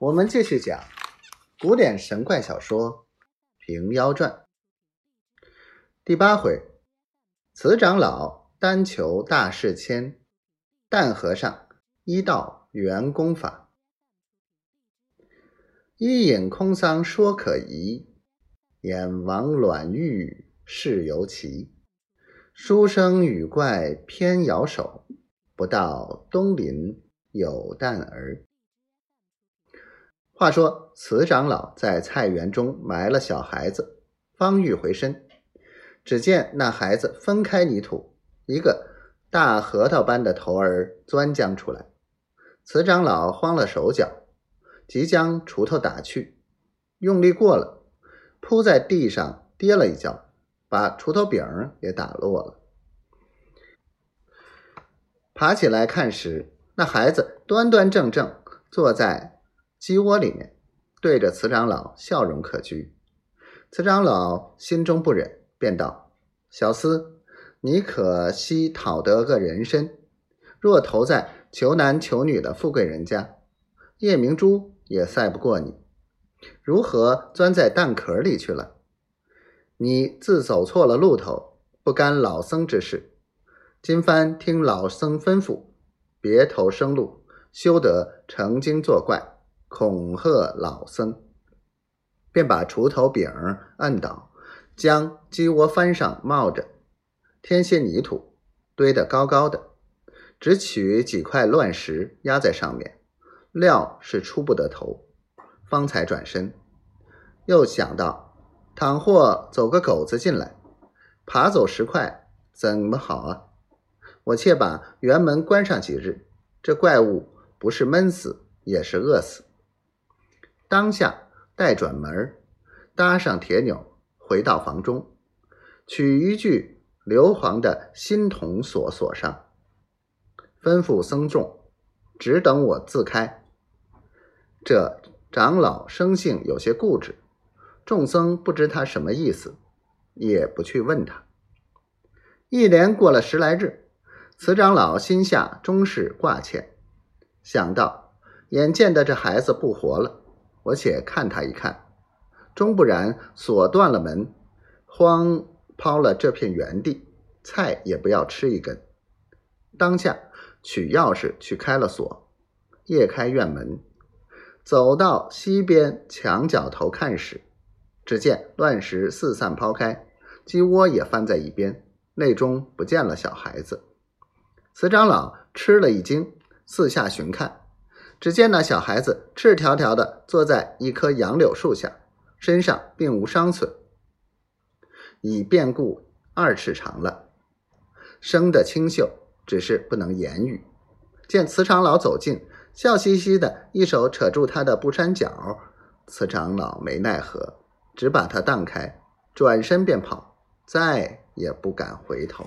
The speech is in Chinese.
我们继续讲古典神怪小说《平妖传》第八回：慈长老单求大事签，但和尚一道圆功法。一饮空桑说可疑，眼王卵玉事尤奇。书生语怪偏摇手，不到东林有旦儿。话说，慈长老在菜园中埋了小孩子，方欲回身，只见那孩子分开泥土，一个大核桃般的头儿钻将出来。慈长老慌了手脚，即将锄头打去，用力过了，扑在地上跌了一跤，把锄头柄也打落了。爬起来看时，那孩子端端正正坐在。鸡窝里面，对着慈长老笑容可掬。慈长老心中不忍，便道：“小厮，你可惜讨得个人身，若投在求男求女的富贵人家，夜明珠也赛不过你。如何钻在蛋壳里去了？你自走错了路头，不干老僧之事。今番听老僧吩咐，别投生路，休得成精作怪。”恐吓老僧，便把锄头柄按倒，将鸡窝翻上冒着，添些泥土，堆得高高的，只取几块乱石压在上面，料是出不得头，方才转身。又想到，倘或走个狗子进来，爬走石块，怎么好啊？我且把园门关上几日，这怪物不是闷死，也是饿死。当下带转门，搭上铁钮，回到房中，取一具硫磺的新铜锁锁上，吩咐僧众，只等我自开。这长老生性有些固执，众僧不知他什么意思，也不去问他。一连过了十来日，慈长老心下终是挂欠，想到眼见的这孩子不活了。我且看他一看，终不然锁断了门，荒抛了这片园地，菜也不要吃一根。当下取钥匙去开了锁，夜开院门，走到西边墙角头看时，只见乱石四散抛开，鸡窝也翻在一边，内中不见了小孩子。慈长老吃了一惊，四下寻看。只见那小孩子赤条条的坐在一棵杨柳树下，身上并无伤损，已变故二尺长了，生的清秀，只是不能言语。见慈长老走近，笑嘻嘻的一手扯住他的布衫角，慈长老没奈何，只把他荡开，转身便跑，再也不敢回头。